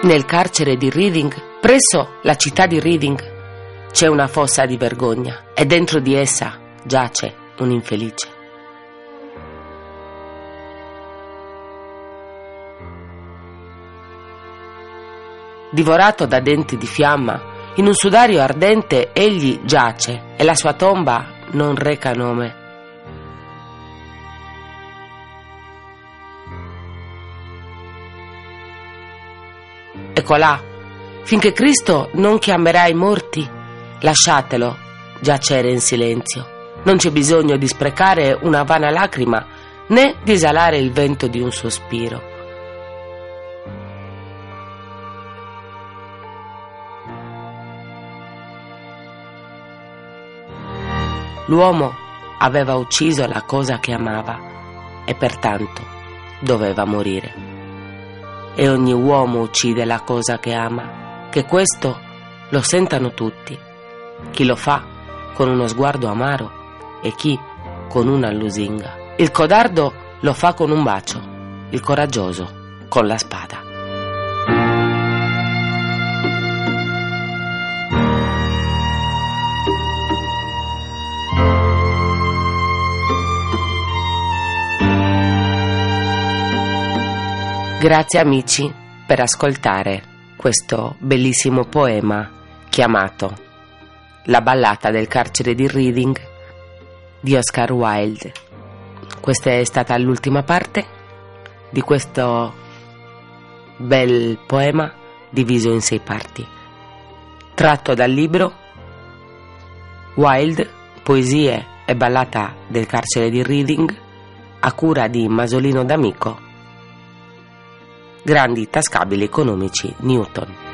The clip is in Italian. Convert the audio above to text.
Nel carcere di Reading, presso la città di Reading, c'è una fossa di vergogna e dentro di essa giace un infelice. Divorato da denti di fiamma, in un sudario ardente egli giace e la sua tomba non reca nome. Ecco là, finché Cristo non chiamerà i morti, lasciatelo giacere in silenzio. Non c'è bisogno di sprecare una vana lacrima né di esalare il vento di un sospiro. L'uomo aveva ucciso la cosa che amava e pertanto doveva morire. E ogni uomo uccide la cosa che ama, che questo lo sentano tutti, chi lo fa con uno sguardo amaro e chi con una lusinga. Il codardo lo fa con un bacio, il coraggioso con la spada. Grazie amici per ascoltare questo bellissimo poema chiamato La ballata del carcere di Reading di Oscar Wilde. Questa è stata l'ultima parte di questo bel poema diviso in sei parti, tratto dal libro Wilde, poesie e ballata del carcere di Reading a cura di Masolino D'Amico grandi tascabili economici Newton.